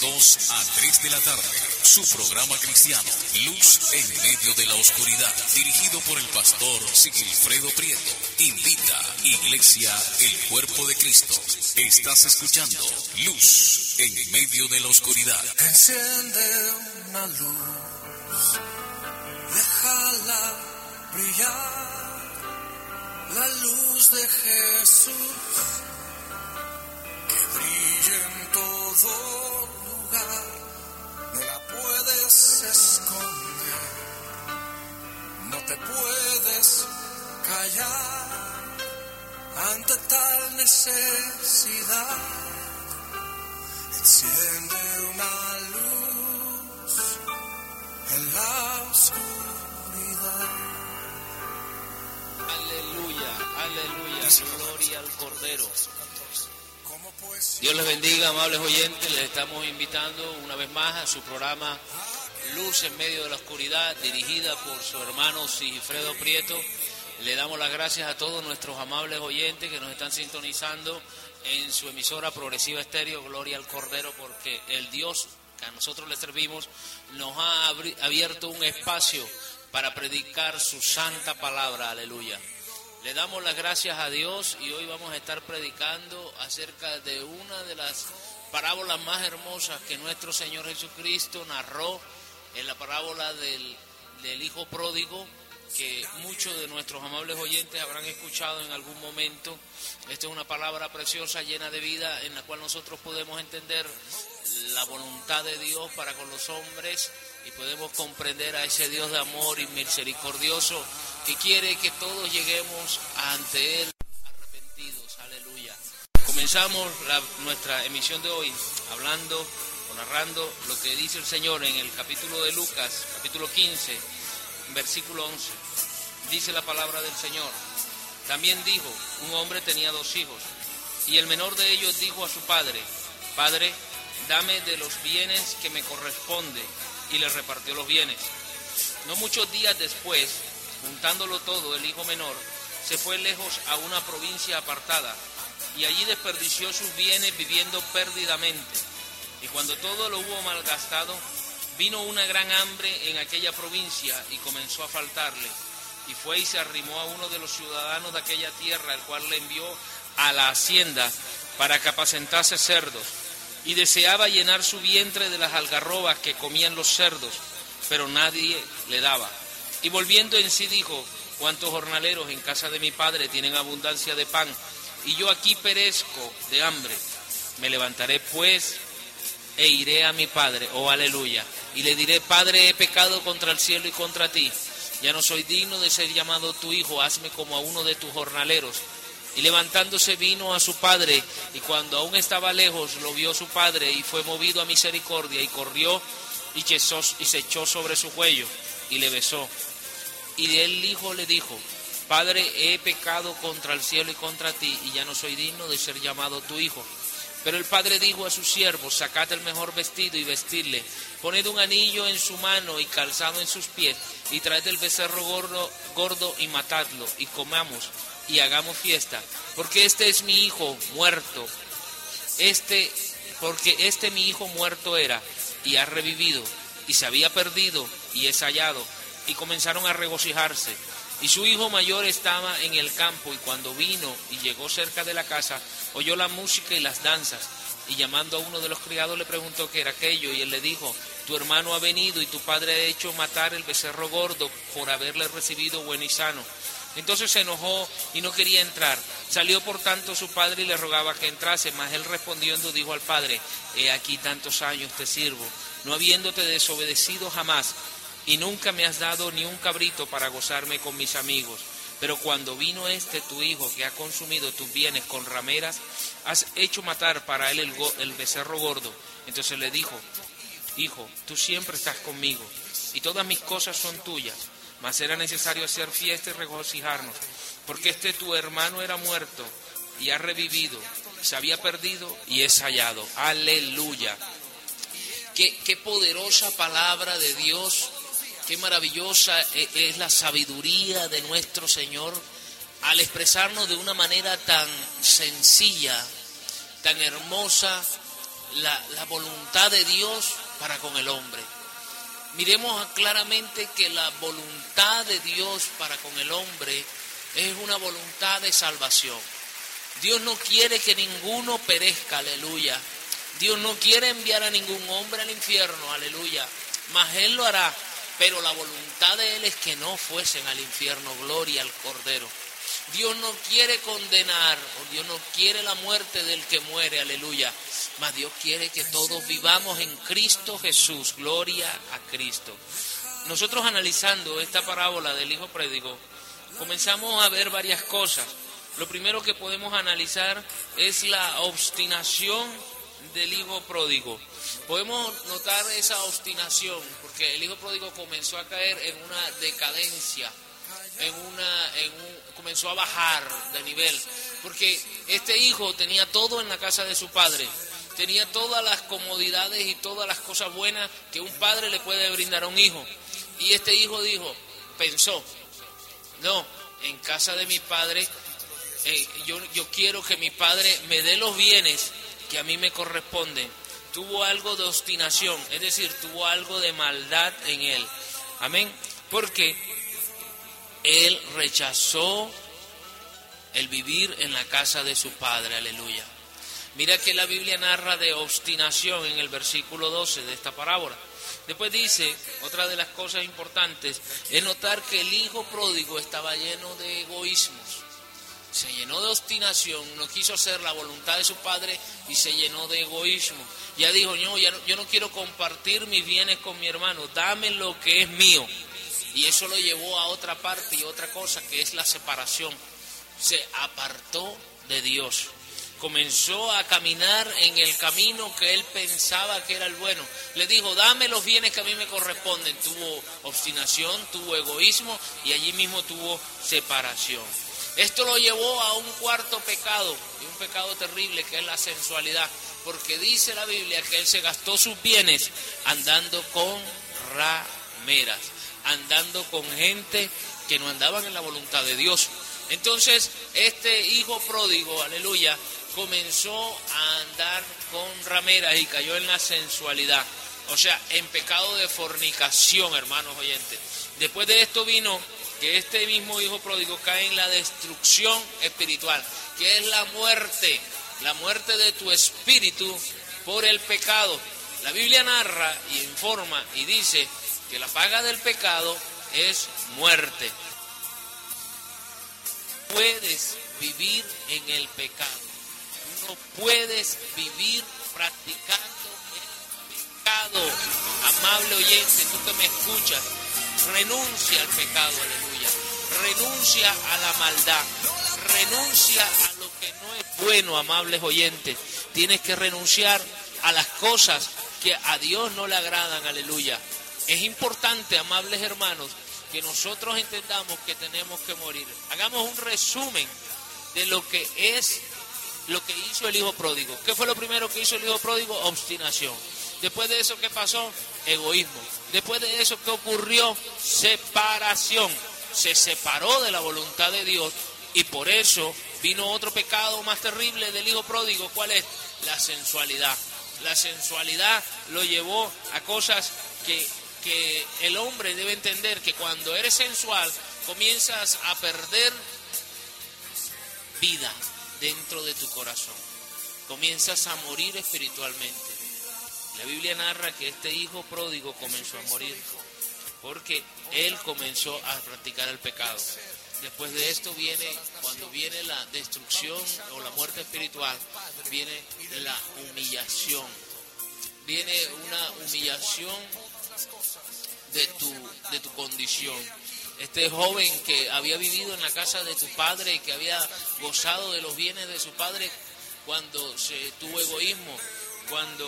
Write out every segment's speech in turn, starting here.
2 a 3 de la tarde su programa cristiano Luz en medio de la oscuridad dirigido por el pastor Sigilfredo Prieto. Invita Iglesia El Cuerpo de Cristo. Estás escuchando Luz en medio de la oscuridad. Enciende una luz, déjala brillar, la luz de Jesús que brille en todo lugar, no la puedes esconder, no te puedes callar ante tal necesidad. Enciende una luz en la oscuridad. Aleluya, aleluya, gloria al Cordero. Dios les bendiga, amables oyentes. Les estamos invitando una vez más a su programa Luz en medio de la oscuridad, dirigida por su hermano Sigifredo Prieto. Le damos las gracias a todos nuestros amables oyentes que nos están sintonizando en su emisora progresiva estéreo, Gloria al Cordero, porque el Dios que a nosotros le servimos nos ha abierto un espacio para predicar su santa palabra, aleluya. Le damos las gracias a Dios y hoy vamos a estar predicando acerca de una de las parábolas más hermosas que nuestro Señor Jesucristo narró en la parábola del, del Hijo Pródigo, que muchos de nuestros amables oyentes habrán escuchado en algún momento. Esta es una palabra preciosa, llena de vida, en la cual nosotros podemos entender la voluntad de Dios para con los hombres y podemos comprender a ese Dios de amor y misericordioso que quiere que todos lleguemos ante Él arrepentidos. Aleluya. Comenzamos nuestra emisión de hoy hablando o narrando lo que dice el Señor en el capítulo de Lucas, capítulo 15, versículo 11. Dice la palabra del Señor. También dijo, un hombre tenía dos hijos, y el menor de ellos dijo a su padre, Padre, dame de los bienes que me corresponde, y le repartió los bienes. No muchos días después, juntándolo todo, el hijo menor se fue lejos a una provincia apartada, y allí desperdició sus bienes viviendo perdidamente. Y cuando todo lo hubo malgastado, vino una gran hambre en aquella provincia y comenzó a faltarle. Y fue y se arrimó a uno de los ciudadanos de aquella tierra, el cual le envió a la hacienda para que apacentase cerdos. Y deseaba llenar su vientre de las algarrobas que comían los cerdos, pero nadie le daba. Y volviendo en sí dijo, cuántos jornaleros en casa de mi padre tienen abundancia de pan, y yo aquí perezco de hambre. Me levantaré pues e iré a mi padre, oh aleluya, y le diré, Padre, he pecado contra el cielo y contra ti, ya no soy digno de ser llamado tu hijo, hazme como a uno de tus jornaleros. Y levantándose vino a su padre, y cuando aún estaba lejos lo vio su padre, y fue movido a misericordia, y corrió y, se echó sobre su cuello, y le besó. Y el hijo le dijo, Padre, he pecado contra el cielo y contra ti, y ya no soy digno de ser llamado tu hijo. Pero el padre dijo a sus siervos, sacad el mejor vestido y vestirle, poned un anillo en su mano y calzado en sus pies, y traed el becerro gordo, gordo y matadlo, y comamos y hagamos fiesta, porque este es mi hijo muerto, este, porque este mi hijo muerto era, y ha revivido, y se había perdido, y es hallado, y comenzaron a regocijarse. Y su hijo mayor estaba en el campo, y cuando vino y llegó cerca de la casa, oyó la música y las danzas. Y llamando a uno de los criados le preguntó qué era aquello, y él le dijo, tu hermano ha venido y tu padre ha hecho matar el becerro gordo por haberle recibido bueno y sano. Entonces se enojó y no quería entrar. Salió por tanto su padre y le rogaba que entrase, mas él respondiendo dijo al padre, he aquí tantos años te sirvo, no habiéndote desobedecido jamás, y nunca me has dado ni un cabrito para gozarme con mis amigos. Pero cuando vino este tu hijo que ha consumido tus bienes con rameras, has hecho matar para él el, el becerro gordo. Entonces le dijo, Hijo, tú siempre estás conmigo y todas mis cosas son tuyas, mas era necesario hacer fiesta y regocijarnos, porque este tu hermano era muerto y ha revivido, se había perdido y es hallado. Aleluya. Qué, poderosa palabra de Dios, qué maravillosa e, es la sabiduría de nuestro Señor al expresarnos de una manera tan sencilla, tan hermosa, la voluntad de Dios para con el hombre. Miremos claramente que la voluntad de Dios para con el hombre es una voluntad de salvación. Dios no quiere que ninguno perezca, aleluya. Dios no quiere enviar a ningún hombre al infierno, aleluya. Mas Él lo hará, pero la voluntad de Él es que no fuesen al infierno, gloria al Cordero. Dios no quiere condenar, o Dios no quiere la muerte del que muere, aleluya. Mas Dios quiere que todos vivamos en Cristo Jesús, gloria a Cristo. Nosotros analizando esta parábola del Hijo Prédigo, comenzamos a ver varias cosas. Lo primero que podemos analizar es la obstinación del Hijo Pródigo. Podemos notar esa obstinación, porque el Hijo Pródigo comenzó a caer en una decadencia en una, en comenzó a bajar de nivel, porque este hijo tenía todo en la casa de su padre, tenía todas las comodidades y todas las cosas buenas que un padre le puede brindar a un hijo. Y este hijo dijo, pensó, no, en casa de mi padre, eh, yo, yo quiero que mi padre me dé los bienes que a mí me corresponden. Tuvo algo de obstinación, es decir, tuvo algo de maldad en él. Amén. Porque él rechazó el vivir en la casa de su padre, aleluya. Mira que la Biblia narra de obstinación en el versículo 12 de esta parábola. Después dice, otra de las cosas importantes es notar que el hijo pródigo estaba lleno de egoísmos. Se llenó de obstinación, no quiso hacer la voluntad de su padre y se llenó de egoísmo. Ya dijo, no, ya yo no quiero compartir mis bienes con mi hermano, dame lo que es mío. Y eso lo llevó a otra parte y otra cosa que es la separación. Se apartó de Dios. Comenzó a caminar en el camino que él pensaba que era el bueno. Le dijo, dame los bienes que a mí me corresponden. Tuvo obstinación, tuvo egoísmo y allí mismo tuvo separación. Esto lo llevó a un cuarto pecado, y un pecado terrible que es la sensualidad, porque dice la Biblia que él se gastó sus bienes andando con rameras andando con gente que no andaban en la voluntad de Dios. Entonces, este hijo pródigo, aleluya, comenzó a andar con rameras y cayó en la sensualidad. O sea, en pecado de fornicación, hermanos oyentes. Después de esto vino que este mismo hijo pródigo cae en la destrucción espiritual, que es la muerte, la muerte de tu espíritu por el pecado. La Biblia narra y informa y dice que la paga del pecado es muerte. Puedes vivir en el pecado. No puedes vivir practicando el pecado. Amable oyente, tú que me escuchas, renuncia al pecado, aleluya. Renuncia a la maldad. Renuncia a lo que no es bueno, amables oyentes. Tienes que renunciar a las cosas que a Dios no le agradan, aleluya. Es importante, amables hermanos, que nosotros entendamos que tenemos que morir. Hagamos un resumen de lo que es lo que hizo el hijo pródigo. ¿Qué fue lo primero que hizo el hijo pródigo? Obstinación. Después de eso, ¿qué pasó? Egoísmo. Después de eso, ¿qué ocurrió? Separación. Se separó de la voluntad de Dios y por eso vino otro pecado más terrible del hijo pródigo. ¿Cuál es? La sensualidad. La sensualidad lo llevó a cosas que que el hombre debe entender que cuando eres sensual comienzas a perder vida dentro de tu corazón. Comienzas a morir espiritualmente. La Biblia narra que este hijo pródigo comenzó a morir porque él comenzó a practicar el pecado. Después de esto viene, cuando viene la destrucción o la muerte espiritual, viene la humillación. Viene una humillación de tu, de tu condición. este joven que había vivido en la casa de tu padre que había gozado de los bienes de su padre cuando se tuvo egoísmo, cuando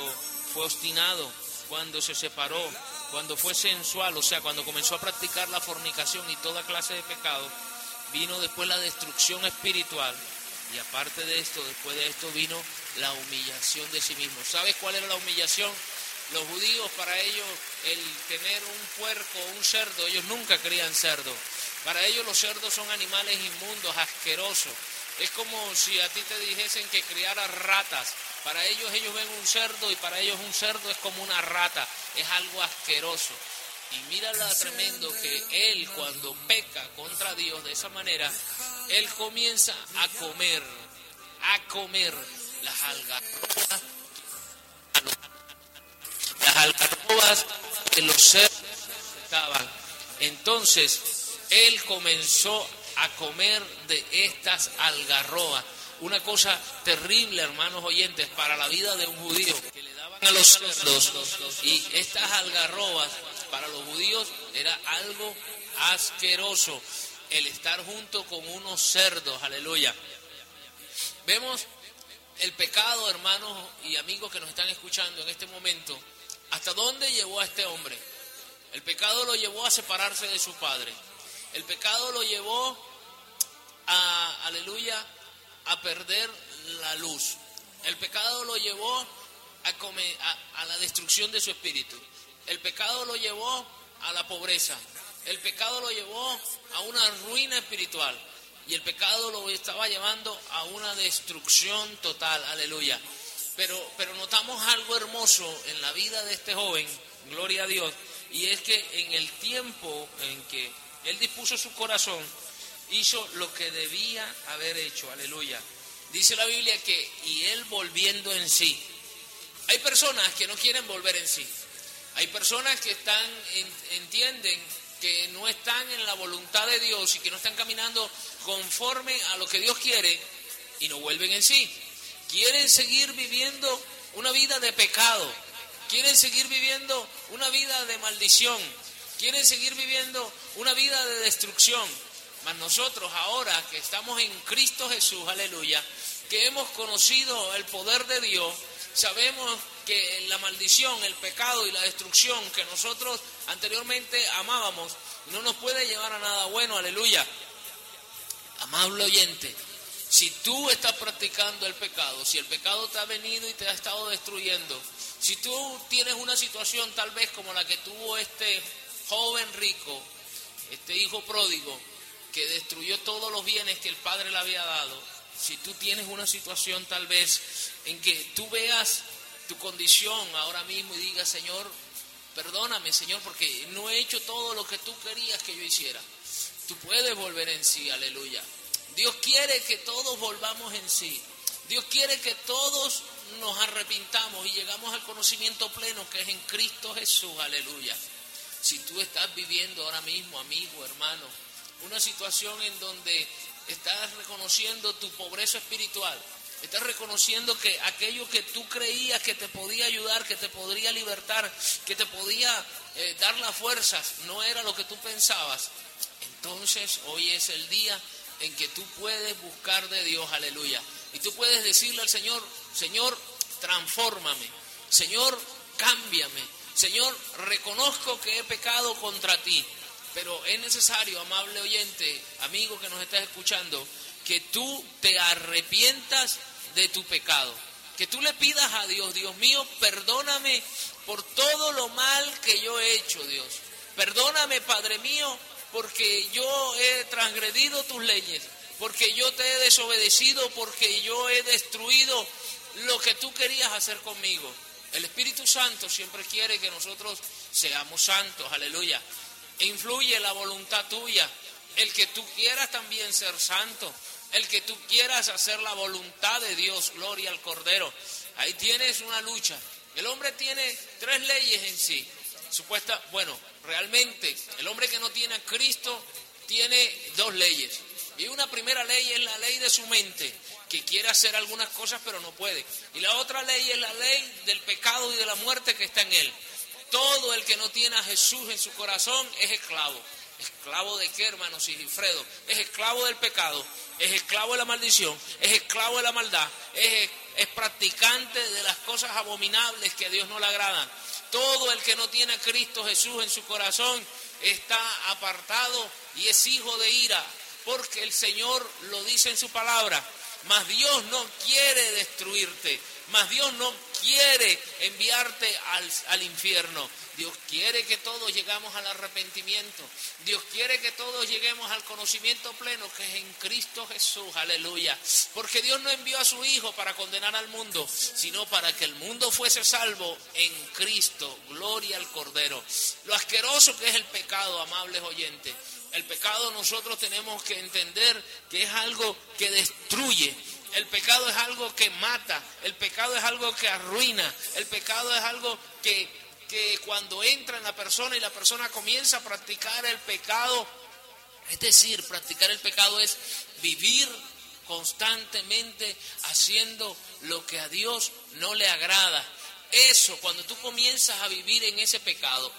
fue obstinado, cuando se separó, cuando fue sensual, o sea, cuando comenzó a practicar la fornicación y toda clase de pecado, vino después la destrucción espiritual y aparte de esto, después de esto vino la humillación de sí mismo. ¿Sabes cuál era la humillación? Los judíos, para ellos, el tener un puerco, un cerdo, ellos nunca crían cerdo. Para ellos los cerdos son animales inmundos, asquerosos. Es como si a ti te dijesen que criara ratas. Para ellos ellos ven un cerdo y para ellos un cerdo es como una rata, es algo asqueroso. Y mira lo tremendo que él cuando peca contra Dios de esa manera, él comienza a comer, a comer las algarrobas, las algarrobas que los cerdos estaban. Entonces, él comenzó a comer de estas algarrobas. Una cosa terrible, hermanos oyentes, para la vida de un judío, que le daban a los cerdos y estas algarrobas para los judíos era algo asqueroso el estar junto con unos cerdos, aleluya. Vemos el pecado, hermanos y amigos que nos están escuchando en este momento, hasta dónde llevó a este hombre. El pecado lo llevó a separarse de su padre. El pecado lo llevó a, aleluya, a perder la luz. El pecado lo llevó a, a la destrucción de su espíritu. El pecado lo llevó a la pobreza. El pecado lo llevó a una ruina espiritual. Y el pecado lo estaba llevando a una destrucción total. Aleluya. Pero, pero notamos algo hermoso en la vida de este joven, gloria a Dios, y es que en el tiempo en que él dispuso su corazón, hizo lo que debía haber hecho. Aleluya. Dice la Biblia que, y él volviendo en sí. Hay personas que no quieren volver en sí. Hay personas que están, entienden que no están en la voluntad de Dios y que no están caminando conforme a lo que Dios quiere y no vuelven en sí. Quieren seguir viviendo una vida de pecado, quieren seguir viviendo una vida de maldición, quieren seguir viviendo una vida de destrucción. Mas nosotros ahora que estamos en Cristo Jesús, aleluya, que hemos conocido el poder de Dios, sabemos que la maldición, el pecado y la destrucción que nosotros anteriormente amábamos no nos puede llevar a nada bueno, aleluya. Amable oyente, si tú estás practicando el pecado, si el pecado te ha venido y te ha estado destruyendo, si tú tienes una situación tal vez como la que tuvo este joven rico, este hijo pródigo, que destruyó todos los bienes que el padre le había dado, si tú tienes una situación tal vez en que tú veas tu condición ahora mismo y digas, Señor, perdóname, Señor, porque no he hecho todo lo que tú querías que yo hiciera. Tú puedes volver en sí, aleluya. Dios quiere que todos volvamos en sí. Dios quiere que todos nos arrepintamos y llegamos al conocimiento pleno que es en Cristo Jesús, aleluya. Si tú estás viviendo ahora mismo, amigo, hermano, una situación en donde estás reconociendo tu pobreza espiritual, estás reconociendo que aquello que tú creías que te podía ayudar, que te podría libertar, que te podía eh, dar las fuerzas, no era lo que tú pensabas, entonces hoy es el día en que tú puedes buscar de Dios, aleluya. Y tú puedes decirle al Señor, Señor, transfórmame, Señor, cámbiame, Señor, reconozco que he pecado contra ti. Pero es necesario, amable oyente, amigo que nos estás escuchando, que tú te arrepientas de tu pecado. Que tú le pidas a Dios, Dios mío, perdóname por todo lo mal que yo he hecho, Dios. Perdóname, Padre mío, porque yo he transgredido tus leyes, porque yo te he desobedecido, porque yo he destruido lo que tú querías hacer conmigo. El Espíritu Santo siempre quiere que nosotros seamos santos, aleluya influye la voluntad tuya, el que tú quieras también ser santo, el que tú quieras hacer la voluntad de Dios, gloria al Cordero. Ahí tienes una lucha. El hombre tiene tres leyes en sí. Supuesta, bueno, realmente el hombre que no tiene a Cristo tiene dos leyes. Y una primera ley es la ley de su mente, que quiere hacer algunas cosas pero no puede. Y la otra ley es la ley del pecado y de la muerte que está en él. Todo el que no tiene a Jesús en su corazón es esclavo. ¿Esclavo de qué, hermano Sigifredo? Es esclavo del pecado, es esclavo de la maldición, es esclavo de la maldad, es, es practicante de las cosas abominables que a Dios no le agradan. Todo el que no tiene a Cristo Jesús en su corazón está apartado y es hijo de ira, porque el Señor lo dice en su palabra. Mas Dios no quiere destruirte, mas Dios no quiere enviarte al, al, infierno. Dios quiere que todos llegamos al arrepentimiento. Dios quiere que todos lleguemos al conocimiento pleno que es en Cristo Jesús. Aleluya. Porque Dios no envió a su Hijo para condenar al mundo, sino para que el mundo fuese salvo en Cristo. Gloria al Cordero. Lo asqueroso que es el pecado, amables oyentes. El pecado nosotros tenemos que entender que es algo que destruye, el pecado es algo que mata, el pecado es algo que arruina, el pecado es algo que, que cuando entra en la persona y la persona comienza a practicar el pecado, es decir, practicar el pecado es vivir constantemente haciendo lo que a Dios no le agrada. Eso, cuando tú comienzas a vivir en ese pecado,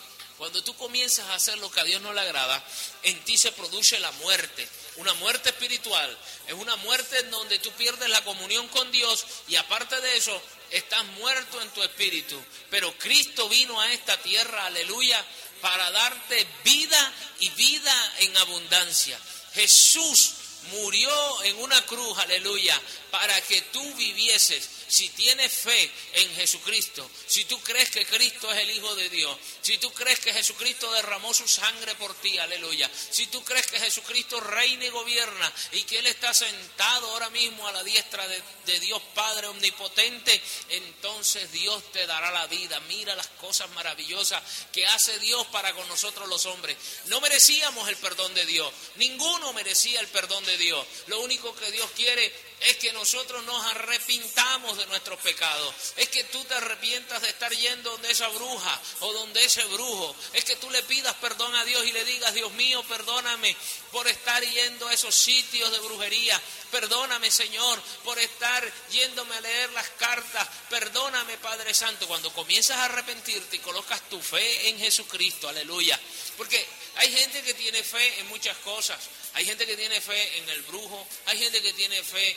cuando tú comienzas a hacer lo que a Dios no le agrada, en ti se produce la muerte. Una muerte espiritual. Es una muerte en donde tú pierdes la comunión con Dios y aparte de eso, estás muerto en tu espíritu. Pero Cristo vino a esta tierra, aleluya, para darte vida y vida en abundancia. Jesús murió en una cruz, aleluya, para que tú vivieses si tienes fe en Jesucristo, si tú crees que Cristo es el Hijo de Dios, si tú crees que Jesucristo derramó su sangre por ti, aleluya, si tú crees que Jesucristo reina y gobierna y que Él está sentado ahora mismo a la diestra de, Dios Padre Omnipotente, entonces Dios te dará la vida. Mira las cosas maravillosas que hace Dios para con nosotros los hombres. No merecíamos el perdón de Dios, ninguno merecía el perdón de Dios. Lo único que Dios quiere es que nosotros nos arrepintamos de nuestros pecados. Es que tú te arrepientas de estar yendo donde esa bruja o donde ese brujo. Es que tú le pidas perdón a Dios y le digas, Dios mío, perdóname por estar yendo a esos sitios de brujería. Perdóname, Señor, por estar yéndome a leer las cartas. Padre Santo. Cuando comienzas a arrepentirte y colocas tu fe en Jesucristo, aleluya. Porque hay gente que tiene fe en muchas cosas. Hay gente que tiene fe en el brujo, hay gente que tiene fe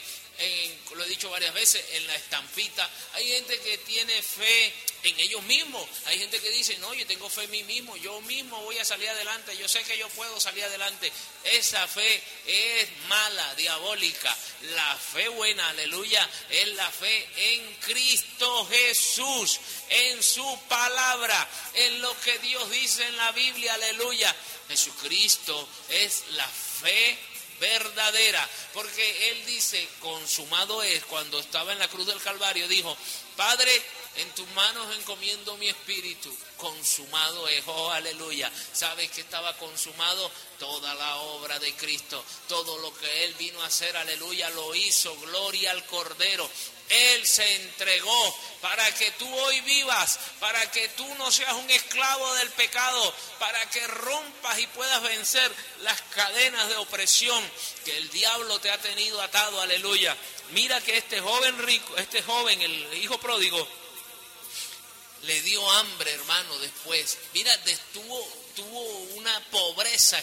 lo he dicho varias veces, en la estampita. Hay gente que tiene fe en ellos mismos. Hay gente que dice, no, yo tengo fe en mí mismo, yo mismo voy a salir adelante, yo sé que yo puedo salir adelante. Esa fe es mala, diabólica. La fe buena, aleluya, es la fe en Cristo Jesús, en su palabra, en lo que Dios dice en la Biblia, aleluya. Jesucristo es la fe verdadera, porque Él dice, consumado es, cuando estaba en la cruz del Calvario, dijo, Padre, en tus manos encomiendo mi espíritu, consumado es, oh aleluya. ¿Sabes que estaba consumado? Toda la obra de Cristo, todo lo que Él vino a hacer, aleluya, lo hizo, gloria al Cordero. Él se entregó para que tú hoy vivas, para que tú no seas un esclavo del pecado, para que rompas y puedas vencer las cadenas de opresión que el diablo te ha tenido atado, aleluya. Mira que este joven rico, este joven, el hijo pródigo, le dio hambre, hermano, después. Mira, tuvo, tuvo una pobreza,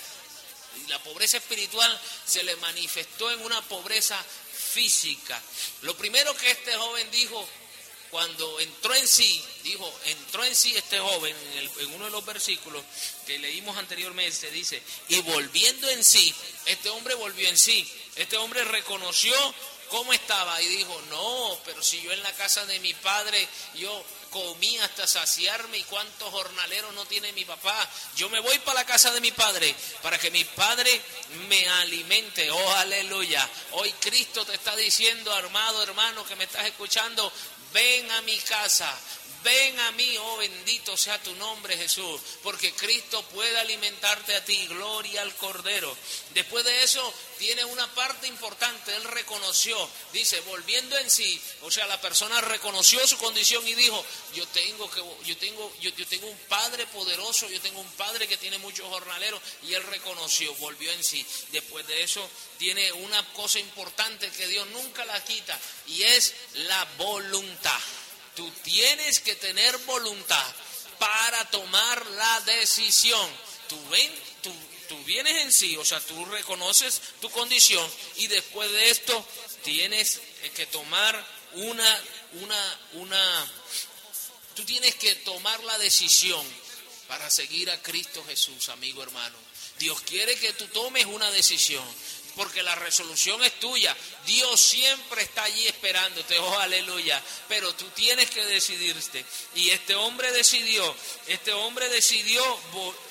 y la pobreza espiritual se le manifestó en una pobreza física. Lo primero que este joven dijo cuando entró en sí, dijo, entró en sí este joven, en, uno de los versículos que leímos anteriormente, dice, y volviendo en sí, este hombre volvió en sí, este hombre reconoció cómo estaba y dijo, no, pero si yo en la casa de mi padre, yo comí hasta saciarme y cuántos jornaleros no tiene mi papá. Yo me voy para la casa de mi padre para que mi padre me alimente. Oh, aleluya. Hoy Cristo te está diciendo, armado hermano que me estás escuchando, ven a mi casa, Ven a mí, oh bendito sea tu nombre Jesús, porque Cristo puede alimentarte a ti, gloria al Cordero. Después de eso, tiene una parte importante, él reconoció, dice, volviendo en sí, o sea, la persona reconoció su condición y dijo, yo tengo que, yo tengo, yo, yo tengo un padre poderoso, yo tengo un padre que tiene muchos jornaleros, y él reconoció, volvió en sí. Después de eso, tiene una cosa importante que Dios nunca la quita, y es la voluntad. Tú tienes que tener voluntad para tomar la decisión. Tú vienes en sí, o sea, tú reconoces tu condición y después de esto tienes que tomar una, una, una, tú tienes que tomar la decisión para seguir a Cristo Jesús, amigo hermano. Dios quiere que tú tomes una decisión porque la resolución es tuya. Dios siempre está allí esperándote, oh aleluya. Pero tú tienes que decidirte. Y este hombre decidió, este hombre decidió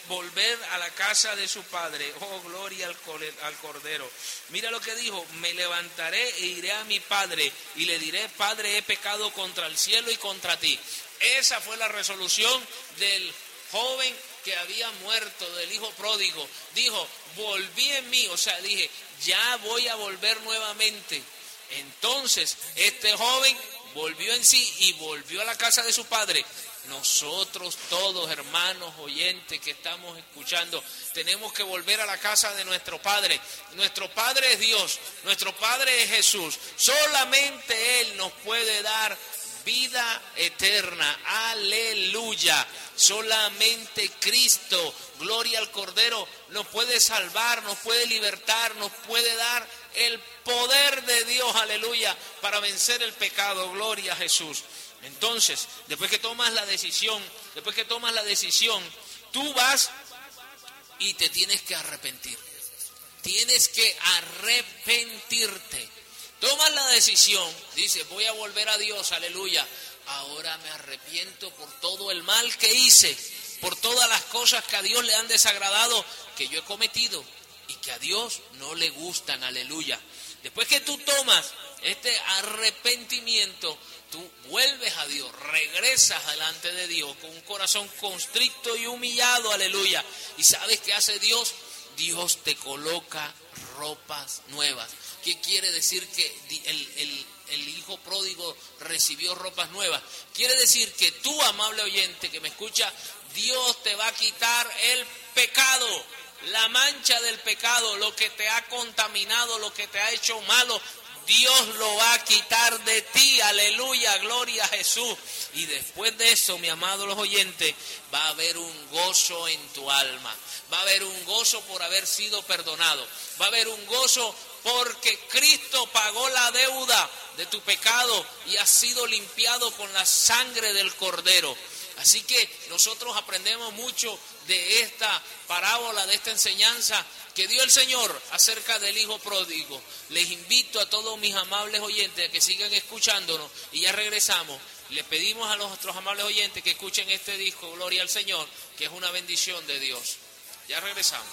volver a la casa de su padre. Oh, gloria al, al Cordero. Mira lo que dijo, me levantaré e iré a mi padre y le diré, Padre, he pecado contra el cielo y contra ti. Esa fue la resolución del joven que había muerto, del hijo pródigo, dijo, volví en mí, o sea, dije, ya voy a volver nuevamente. Entonces, este joven volvió en sí y volvió a la casa de su padre. Nosotros todos, hermanos, oyentes que estamos escuchando, tenemos que volver a la casa de nuestro Padre. Nuestro Padre es Dios, nuestro Padre es Jesús. Solamente Él nos puede dar vida eterna. Aleluya. Solamente Cristo, gloria al Cordero, nos puede salvar, nos puede libertar, nos puede dar el poder de Dios, aleluya, para vencer el pecado. Gloria a Jesús. Entonces, después que tomas la decisión, después que tomas la decisión, tú vas y te tienes que arrepentir. Tienes que arrepentirte. Tomas la decisión, dice, voy a volver a Dios, aleluya. Ahora me arrepiento por todo el mal que hice, por todas las cosas que a Dios le han desagradado, que yo he cometido y que a Dios no le gustan, aleluya. Después que tú tomas este arrepentimiento, tú vuelves a Dios, regresas delante de Dios con un corazón constricto y humillado, aleluya. ¿Y sabes qué hace Dios? Dios te coloca ropas nuevas. ¿Qué quiere decir que el, el, hijo pródigo recibió ropas nuevas? Quiere decir que tú, amable oyente que me escucha, Dios te va a quitar el pecado, la mancha del pecado, lo que te ha contaminado, lo que te ha hecho malo, Dios lo va a quitar de ti, aleluya, gloria a Jesús. Y después de eso, mi amado los oyentes, va a haber un gozo en tu alma, va a haber un gozo por haber sido perdonado, va a haber un gozo porque Cristo pagó la deuda de tu pecado y ha sido limpiado con la sangre del Cordero. Así que nosotros aprendemos mucho de esta parábola, de esta enseñanza que dio el Señor acerca del Hijo Pródigo. Les invito a todos mis amables oyentes a que sigan escuchándonos y ya regresamos. Les pedimos a nuestros amables oyentes que escuchen este disco, Gloria al Señor, que es una bendición de Dios. Ya regresamos.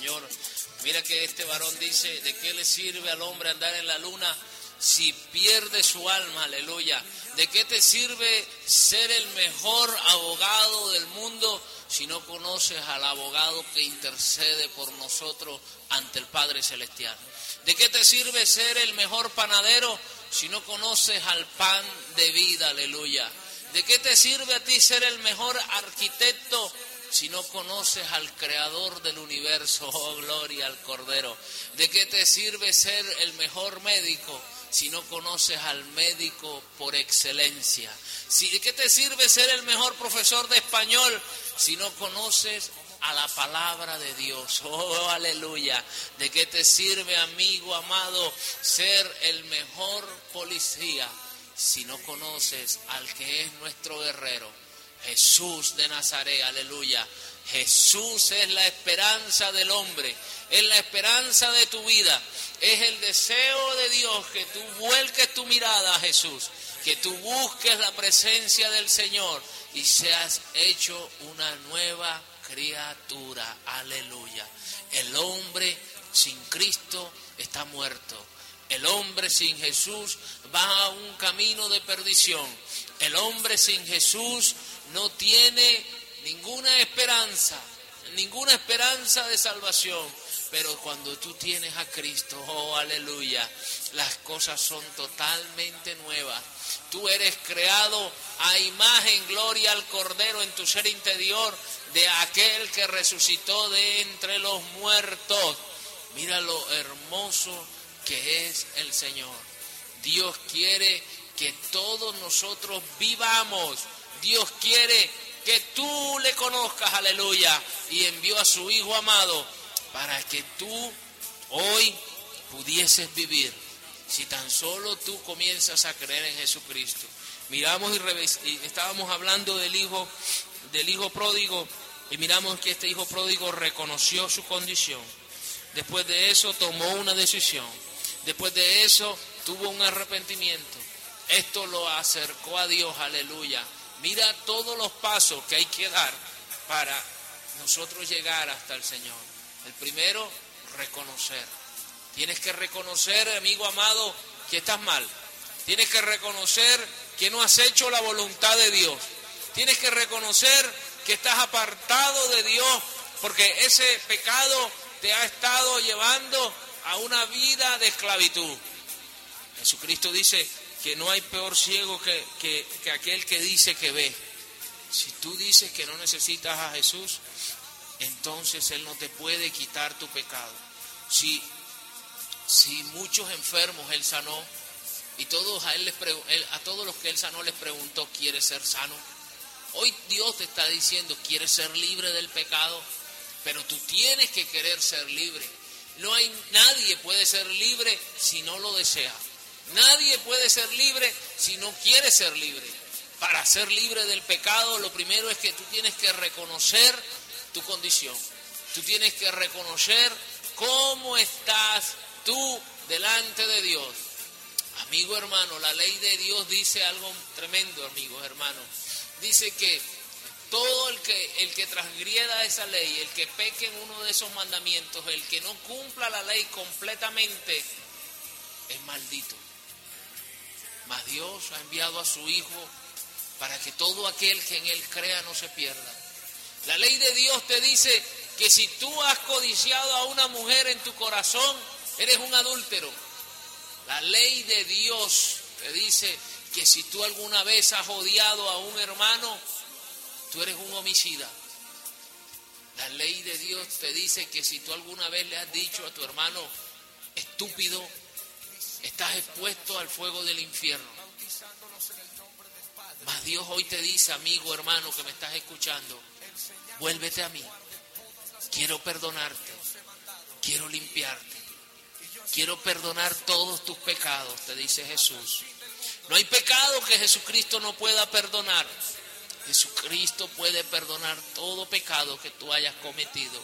Señor. Mira que este varón dice, ¿de qué le sirve al hombre andar en la luna si pierde su alma? Aleluya. ¿De qué te sirve ser el mejor abogado del mundo si no conoces al abogado que intercede por nosotros ante el Padre Celestial? ¿De qué te sirve ser el mejor panadero si no conoces al pan de vida? Aleluya. ¿De qué te sirve a ti ser el mejor arquitecto si no conoces al creador del universo? Oh, gloria al Cordero. ¿De qué te sirve ser el mejor médico si no conoces al médico por excelencia? ¿De qué te sirve ser el mejor profesor de español si no conoces a la palabra de Dios. Oh, aleluya. ¿De qué te sirve, amigo amado, ser el mejor policía si no conoces al que es nuestro guerrero? Jesús de Nazaret, aleluya. Jesús es la esperanza del hombre, es la esperanza de tu vida, es el deseo de Dios que tú vuelques tu mirada a Jesús, que tú busques la presencia del Señor y seas hecho una nueva criatura. Aleluya. El hombre sin Cristo está muerto. El hombre sin Jesús va a un camino de perdición. El hombre sin Jesús no tiene ninguna esperanza, ninguna esperanza de salvación. Pero cuando tú tienes a Cristo, oh aleluya, las cosas son totalmente nuevas. Tú eres creado a imagen, gloria al Cordero en tu ser interior de aquel que resucitó de entre los muertos. Mira lo hermoso que es el Señor. Dios quiere que todos nosotros vivamos. Dios quiere que tú le conozcas, aleluya. Y envió a su Hijo amado para que tú hoy pudieses vivir. Si tan solo tú comienzas a creer en Jesucristo. Miramos y, estábamos hablando del hijo del hijo pródigo y miramos que este hijo pródigo reconoció su condición. Después de eso tomó una decisión. Después de eso tuvo un arrepentimiento. Esto lo acercó a Dios, aleluya. Mira todos los pasos que hay que dar para nosotros llegar hasta el Señor. El primero, reconocer. Tienes que reconocer, amigo amado, que estás mal. Tienes que reconocer que no has hecho la voluntad de Dios. Tienes que reconocer que estás apartado de Dios porque ese pecado te ha estado llevando a una vida de esclavitud. Jesucristo dice que no hay peor ciego que, que, aquel que dice que ve. Si tú dices que no necesitas a Jesús, entonces Él no te puede quitar tu pecado. Si, si muchos enfermos Él sanó y todos a, él les, a todos los que Él sanó les preguntó, ¿quieres ser sano? Hoy Dios te está diciendo, ¿quieres ser libre del pecado? Pero tú tienes que querer ser libre. No hay nadie puede ser libre si no lo desea. Nadie puede ser libre si no quiere ser libre. Para ser libre del pecado, lo primero es que tú tienes que reconocer tu condición. Tú tienes que reconocer cómo estás tú delante de Dios. Amigo hermano, la ley de Dios dice algo tremendo, amigos hermanos. Dice que todo el que, el que transgrieda esa ley, el que peque en uno de esos mandamientos, el que no cumpla la ley completamente, es maldito. Mas Dios ha enviado a su Hijo para que todo aquel que en Él crea no se pierda, la ley de Dios te dice que si tú has codiciado a una mujer en tu corazón, eres un adúltero. La ley de Dios te dice que si tú alguna vez has odiado a un hermano, tú eres un homicida. La ley de Dios te dice que si tú alguna vez le has dicho a tu hermano, estúpido, estás expuesto al fuego del infierno. Mas Dios hoy te dice, amigo, hermano, que me estás escuchando, vuélvete a mí. Quiero perdonarte. Quiero limpiarte. Quiero perdonar todos tus pecados, te dice Jesús. No hay pecado que Jesucristo no pueda perdonar. Jesucristo puede perdonar todo pecado que tú hayas cometido.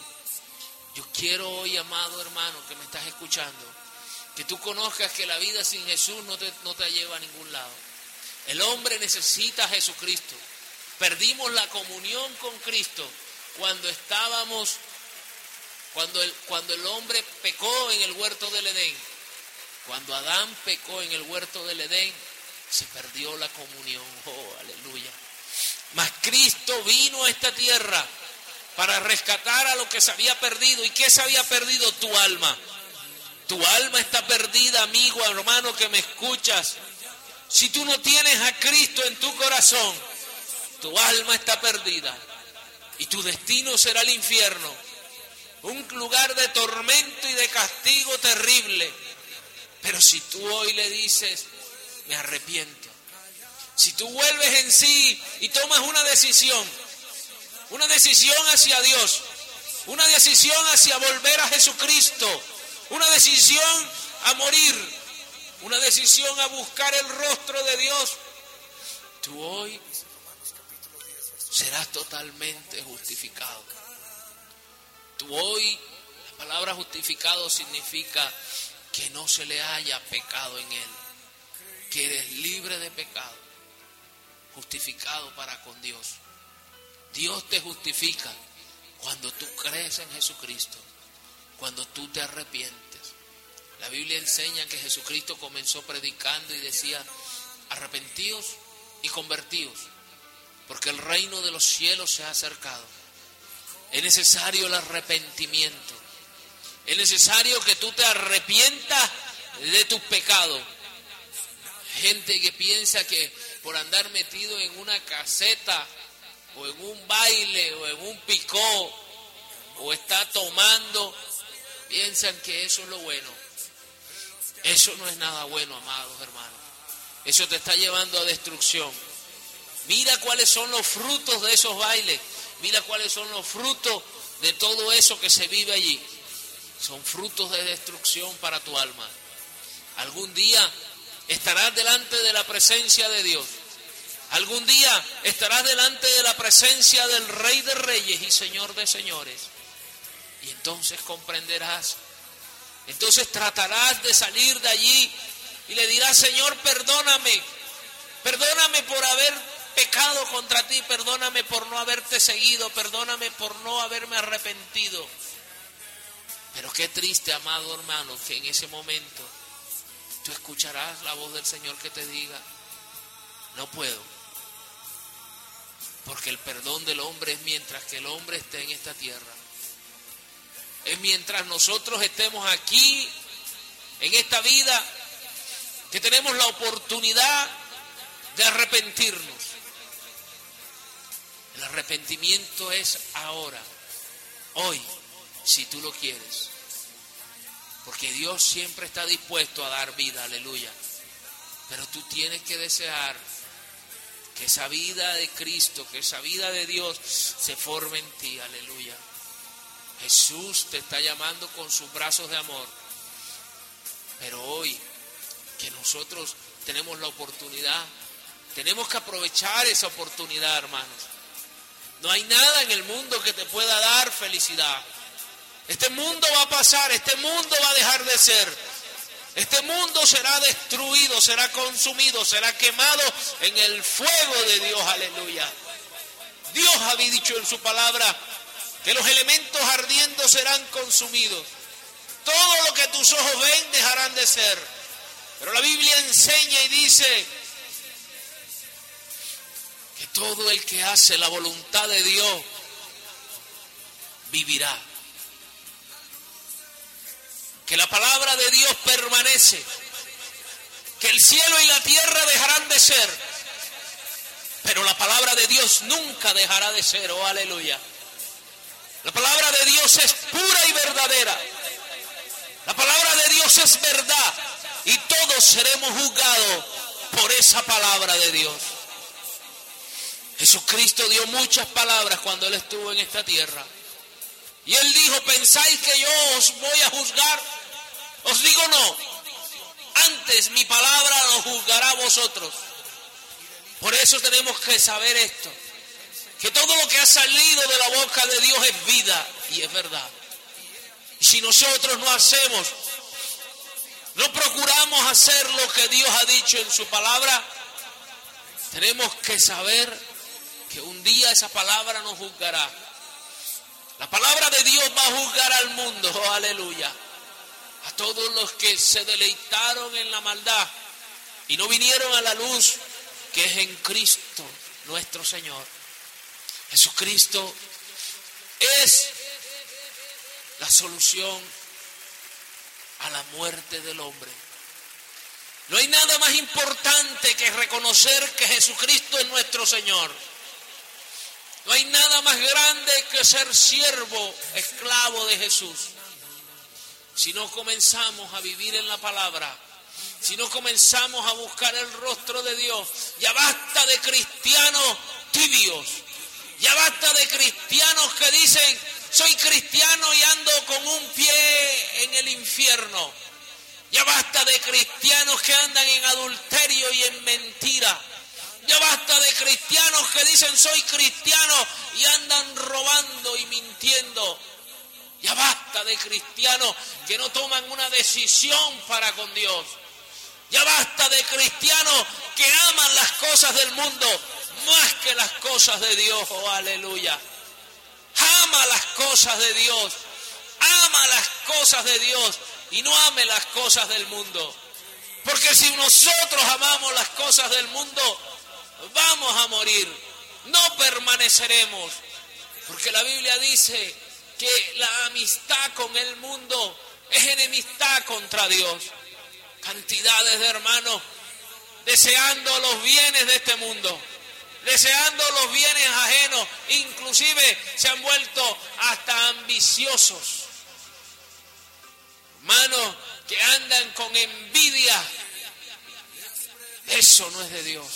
Yo quiero hoy, amado hermano, que me estás escuchando, que tú conozcas que la vida sin Jesús no te, no te lleva a ningún lado. El hombre necesita a Jesucristo. Perdimos la comunión con Cristo cuando estábamos Cuando el, cuando el hombre pecó en el huerto del Edén, cuando Adán pecó en el huerto del Edén, se perdió la comunión. Oh, aleluya. Mas Cristo vino a esta tierra para rescatar a lo que se había perdido. ¿Y qué se había perdido? Tu alma. Tu alma está perdida, amigo, hermano, que me escuchas. Si tú no tienes a Cristo en tu corazón, tu alma está perdida. Y tu destino será el infierno un lugar de tormento y de castigo terrible. Pero si tú hoy le dices, me arrepiento, si tú vuelves en sí y tomas una decisión, una decisión hacia Dios, una decisión hacia volver a Jesucristo, una decisión a morir, una decisión a buscar el rostro de Dios, tú hoy serás totalmente justificado. Tú hoy, la palabra justificado significa que no se le haya pecado en él, que eres libre de pecado, justificado para con Dios. Dios te justifica cuando tú crees en Jesucristo, cuando tú te arrepientes. La Biblia enseña que Jesucristo comenzó predicando y decía, arrepentíos y convertíos, porque el reino de los cielos se ha acercado. Es necesario el arrepentimiento. Es necesario que tú te arrepientas de tus pecados. Gente que piensa que por andar metido en una caseta o en un baile o en un picó o está tomando, piensan que eso es lo bueno. Eso no es nada bueno, amados hermanos. Eso te está llevando a destrucción. Mira cuáles son los frutos de esos bailes. Mira cuáles son los frutos de todo eso que se vive allí. Son frutos de destrucción para tu alma. Algún día estarás delante de la presencia de Dios. Algún día estarás delante de la presencia del Rey de Reyes y Señor de Señores. Y entonces comprenderás. Entonces tratarás de salir de allí y le dirás, Señor, perdóname. Perdóname por haber pecado contra ti, perdóname por no haberte seguido, perdóname por no haberme arrepentido. Pero qué triste, amado hermano, que en ese momento tú escucharás la voz del Señor que te diga, no puedo. Porque el perdón del hombre es mientras que el hombre esté en esta tierra. Es mientras nosotros estemos aquí, en esta vida, que tenemos la oportunidad de arrepentirnos. El arrepentimiento es ahora, hoy, si tú lo quieres. Porque Dios siempre está dispuesto a dar vida, aleluya. Pero tú tienes que desear que esa vida de Cristo, que esa vida de Dios se forme en ti, aleluya. Jesús te está llamando con sus brazos de amor. Pero hoy que nosotros tenemos la oportunidad, tenemos que aprovechar esa oportunidad, hermanos. No hay nada en el mundo que te pueda dar felicidad. Este mundo va a pasar, este mundo va a dejar de ser. Este mundo será destruido, será consumido, será quemado en el fuego de Dios, aleluya. Dios había dicho en su palabra que los elementos ardiendo serán consumidos. Todo lo que tus ojos ven dejarán de ser. Pero la Biblia enseña y dice que todo el que hace la voluntad de Dios vivirá. Que la palabra de Dios permanece. Que el cielo y la tierra dejarán de ser. Pero la palabra de Dios nunca dejará de ser. Oh, aleluya. La palabra de Dios es pura y verdadera. La palabra de Dios es verdad. Y todos seremos juzgados por esa palabra de Dios. Jesucristo dio muchas palabras cuando Él estuvo en esta tierra. Y Él dijo, ¿pensáis que yo os voy a juzgar? Os digo no. Antes mi palabra lo juzgará a vosotros. Por eso tenemos que saber esto. Que todo lo que ha salido de la boca de Dios es vida y es verdad. Y si nosotros no hacemos, no procuramos hacer lo que Dios ha dicho en su palabra, tenemos que saber que un día esa palabra nos juzgará. La palabra de Dios va a juzgar al mundo, oh, aleluya. A todos los que se deleitaron en la maldad y no vinieron a la luz que es en Cristo nuestro Señor. Jesucristo es la solución a la muerte del hombre. No hay nada más importante que reconocer que Jesucristo es nuestro Señor. No hay nada más grande que ser siervo, esclavo de Jesús. Si no comenzamos a vivir en la palabra, si no comenzamos a buscar el rostro de Dios, ya basta de cristianos tibios, ya basta de cristianos que dicen, soy cristiano y ando con un pie en el infierno. Ya basta de cristianos que andan en adulterio y en mentira. Ya basta de cristianos que dicen soy cristiano y andan robando y mintiendo. Ya basta de cristianos que no toman una decisión para con Dios. Ya basta de cristianos que aman las cosas del mundo más que las cosas de Dios. Oh, aleluya. Ama las cosas de Dios. Ama las cosas de Dios y no ame las cosas del mundo. Porque si nosotros amamos las cosas del mundo, vamos a morir, no permaneceremos. Porque la Biblia dice que la amistad con el mundo es enemistad contra Dios. Cantidades de hermanos deseando los bienes de este mundo, deseando los bienes ajenos, inclusive se han vuelto hasta ambiciosos. Hermanos que andan con envidia, eso no es de Dios.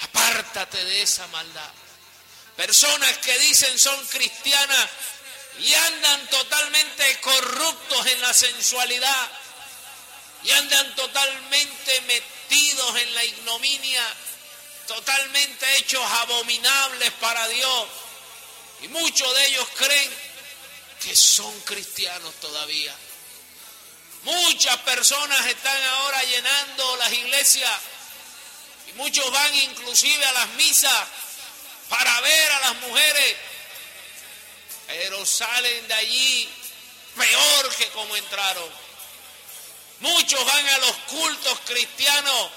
Apártate de esa maldad. Personas que dicen son cristianas y andan totalmente corruptos en la sensualidad y andan totalmente metidos en la ignominia, totalmente hechos abominables para Dios. Y muchos de ellos creen que son cristianos todavía. Muchas personas están ahora llenando las iglesias y muchos van inclusive a las misas para ver a las mujeres, pero salen de allí peor que como entraron. Muchos van a los cultos cristianos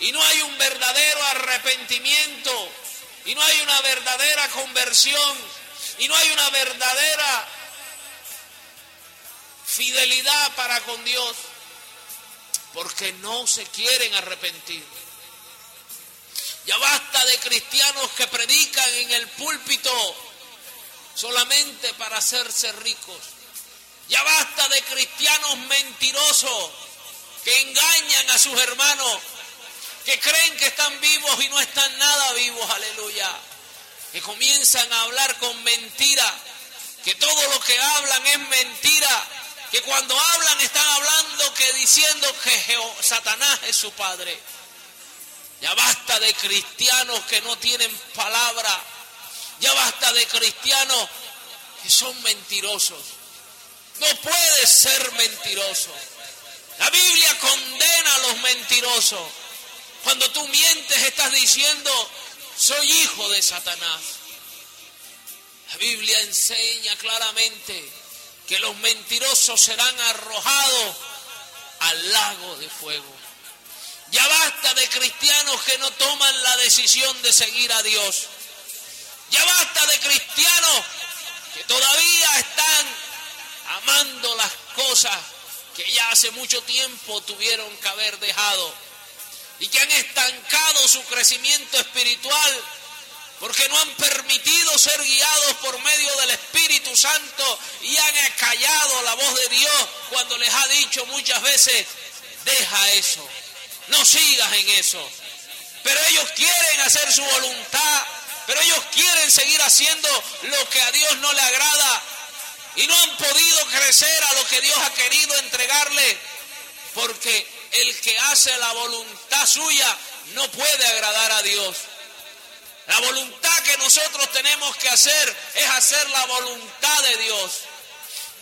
y no hay un verdadero arrepentimiento y no hay una verdadera conversión y no hay una verdadera fidelidad para con Dios porque no se quieren arrepentir. Ya basta de cristianos que predican en el púlpito solamente para hacerse ricos. Ya basta de cristianos mentirosos que engañan a sus hermanos, que creen que están vivos y no están nada vivos, aleluya. Que comienzan a hablar con mentira, que todo lo que hablan es mentira, que cuando hablan están hablando que diciendo que Satanás es su padre. Ya basta de cristianos que no tienen palabra. Ya basta de cristianos que son mentirosos. No puedes ser mentiroso. La Biblia condena a los mentirosos. Cuando tú mientes estás diciendo, soy hijo de Satanás. La Biblia enseña claramente que los mentirosos serán arrojados al lago de fuego. Ya basta de cristianos que no toman la decisión de seguir a Dios. Ya basta de cristianos que todavía están amando las cosas que ya hace mucho tiempo tuvieron que haber dejado y que han estancado su crecimiento espiritual porque no han permitido ser guiados por medio del Espíritu Santo y han callado la voz de Dios cuando les ha dicho muchas veces, deja eso, no sigas en eso. Pero ellos quieren hacer su voluntad, pero ellos quieren seguir haciendo lo que a Dios no le agrada y no han podido crecer a lo que Dios ha querido entregarle, porque el que hace la voluntad suya no puede agradar a Dios. La voluntad que nosotros tenemos que hacer es hacer la voluntad de Dios.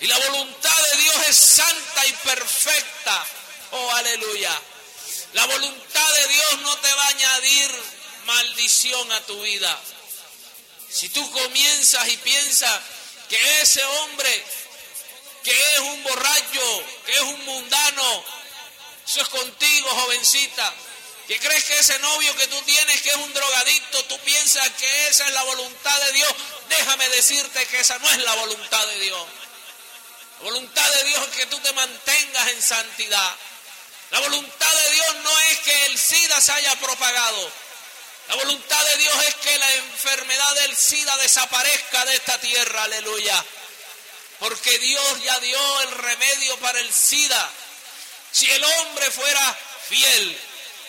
Y la voluntad de Dios es santa y perfecta. Oh, aleluya. La voluntad de Dios no te va a añadir maldición a tu vida. Si tú comienzas y piensas que ese hombre, que es un borracho, que es un mundano, eso es contigo, jovencita, que crees que ese novio que tú tienes, que es un drogadicto, tú piensas que esa es la voluntad de Dios, déjame decirte que esa no es la voluntad de Dios. La voluntad de Dios es que tú te mantengas en santidad. La voluntad de Dios no es que el SIDA se haya propagado. La voluntad de Dios es que la enfermedad del SIDA desaparezca de esta tierra, aleluya. Porque Dios ya dio el remedio para el SIDA. Si el hombre fuera fiel,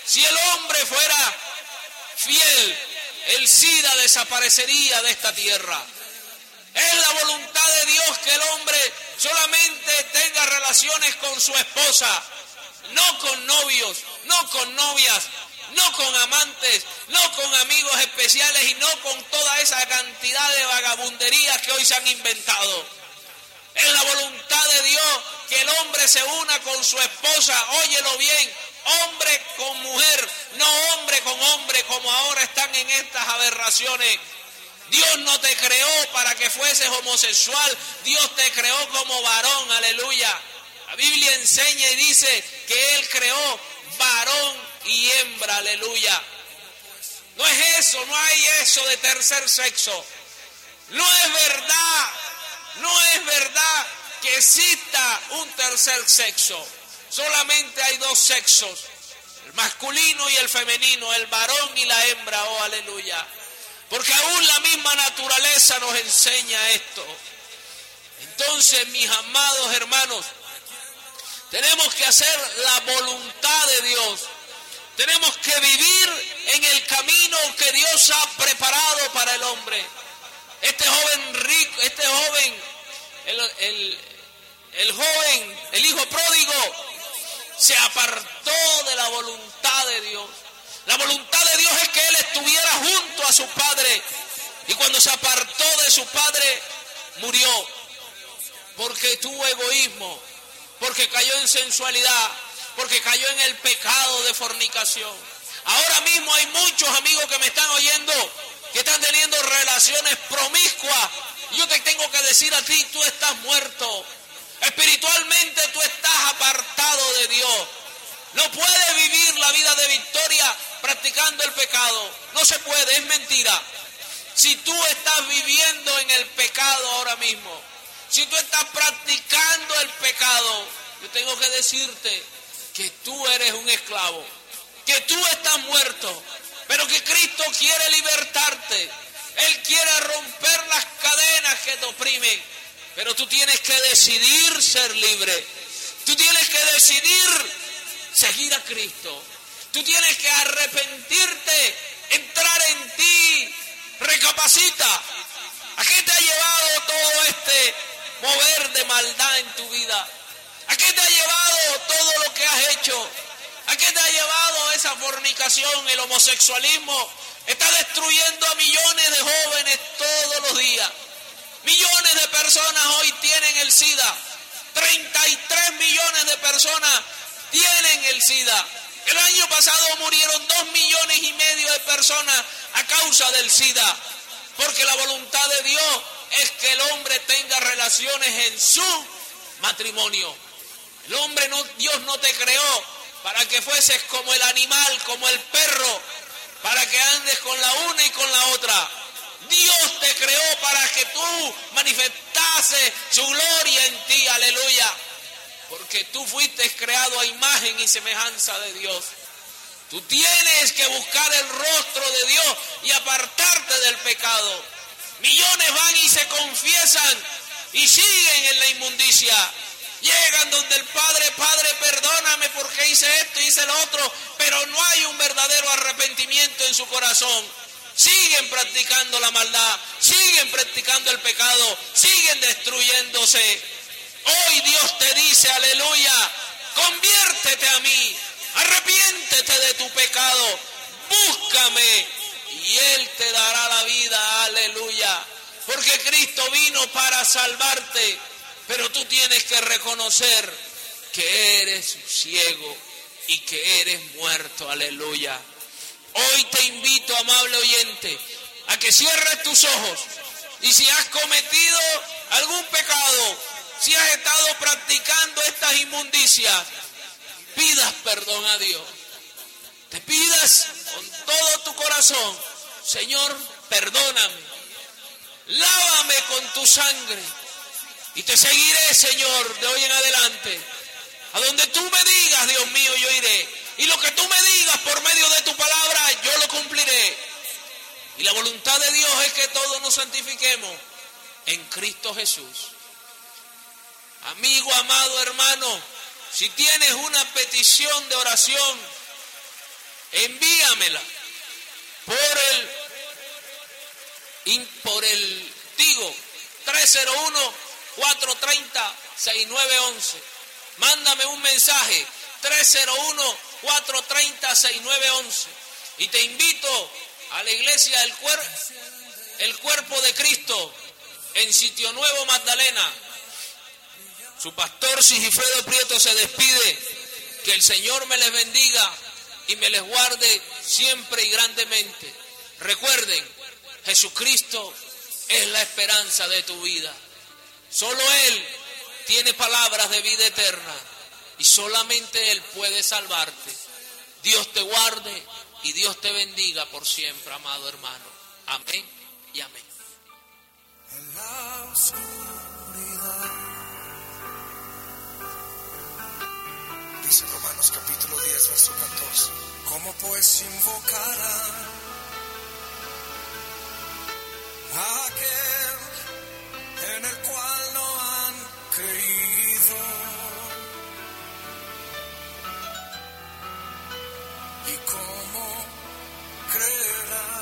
si el hombre fuera fiel, el SIDA desaparecería de esta tierra. Es la voluntad de Dios que el hombre solamente tenga relaciones con su esposa, no con novios, no con novias, no con amantes, no con amigos especiales y no con toda esa cantidad de vagabunderías que hoy se han inventado. Es la voluntad de Dios que el hombre se una con su esposa, óyelo bien, hombre con mujer, no hombre con hombre como ahora están en estas aberraciones. Dios no te creó para que fueses homosexual, Dios te creó como varón, aleluya. La Biblia enseña y dice que Él creó varón y hembra, aleluya. No es eso, no hay eso de tercer sexo. No es verdad, no es verdad que exista un tercer sexo. Solamente hay dos sexos, el masculino y el femenino, el varón y la hembra, oh aleluya. Porque aún la misma naturaleza nos enseña esto. Entonces, mis amados hermanos, tenemos que hacer la voluntad de Dios. Tenemos que vivir en el camino que Dios ha preparado para el hombre. Este joven rico, este joven, el, el joven, el hijo pródigo, se apartó de la voluntad de Dios. La voluntad de Dios es que él estuviera junto a su padre. Y cuando se apartó de su padre, murió. Porque tuvo egoísmo, porque cayó en sensualidad, porque cayó en el pecado de fornicación. Ahora mismo hay muchos amigos que me están oyendo que están teniendo relaciones promiscuas. Yo te tengo que decir a ti, tú estás muerto. Espiritualmente tú estás apartado de Dios. No puedes vivir la vida de victoria practicando el pecado. No se puede, es mentira. Si tú estás viviendo en el pecado ahora mismo, si tú estás practicando el pecado, yo tengo que decirte que tú eres un esclavo, que tú estás muerto, pero que Cristo quiere libertarte. Él quiere romper las cadenas que te oprimen, pero tú tienes que decidir ser libre. Tú tienes que decidir seguir a Cristo. Tú tienes que arrepentirte, entrar en ti, recapacita. ¿A qué te ha llevado todo este mover de maldad en tu vida? ¿A qué te ha llevado todo lo que has hecho? ¿A qué te ha llevado esa fornicación, el homosexualismo? Está destruyendo a millones de jóvenes todos los días. Millones de personas hoy tienen el SIDA. 33 millones de personas tienen el SIDA. El año pasado murieron dos millones y medio de personas a causa del SIDA, porque la voluntad de Dios es que el hombre tenga relaciones en su matrimonio. El hombre no, Dios no te creó para que fueses como el animal, como el perro, para que andes con la una y con la otra. Dios te creó para que tú manifestases su gloria en ti, aleluya porque tú fuiste creado a imagen y semejanza de Dios. Tú tienes que buscar el rostro de Dios y apartarte del pecado. Millones van y se confiesan y siguen en la inmundicia. Llegan donde el Padre, Padre, perdóname porque hice esto, hice lo otro, pero no hay un verdadero arrepentimiento en su corazón. Siguen practicando la maldad, siguen practicando el pecado, siguen destruyéndose. Hoy Dios te dice, aleluya, conviértete a mí, arrepiéntete de tu pecado, búscame y Él te dará la vida, aleluya. Porque Cristo vino para salvarte, pero tú tienes que reconocer que eres ciego y que eres muerto, aleluya. Hoy te invito, amable oyente, a que cierres tus ojos y si has cometido algún pecado, si has estado practicando estas inmundicias, pidas perdón a Dios. Te pidas con todo tu corazón, Señor, perdóname, lávame con tu sangre y te seguiré, Señor, de hoy en adelante. A donde tú me digas, Dios mío, yo iré. Y lo que tú me digas por medio de tu palabra, yo lo cumpliré. Y la voluntad de Dios es que todos nos santifiquemos en Cristo Jesús. Amigo, amado hermano, si tienes una petición de oración, envíamela por el, por el Tigo 301-430-6911. Mándame un mensaje 301-430-6911. Y te invito a la iglesia del cuerpo, el cuerpo de Cristo en Sitio Nuevo Magdalena. Su pastor Sigifredo Prieto se despide. Que el Señor me les bendiga y me les guarde siempre y grandemente. Recuerden, Jesucristo es la esperanza de tu vida. Solo Él tiene palabras de vida eterna y solamente Él puede salvarte. Dios te guarde y Dios te bendiga por siempre, amado hermano. Amén y amén. En la oscuridad. Dice Romanos capítulo 10, verso 14. ¿Cómo pues invocarán a aquel en el cual no han creído. ¿Y cómo creerán?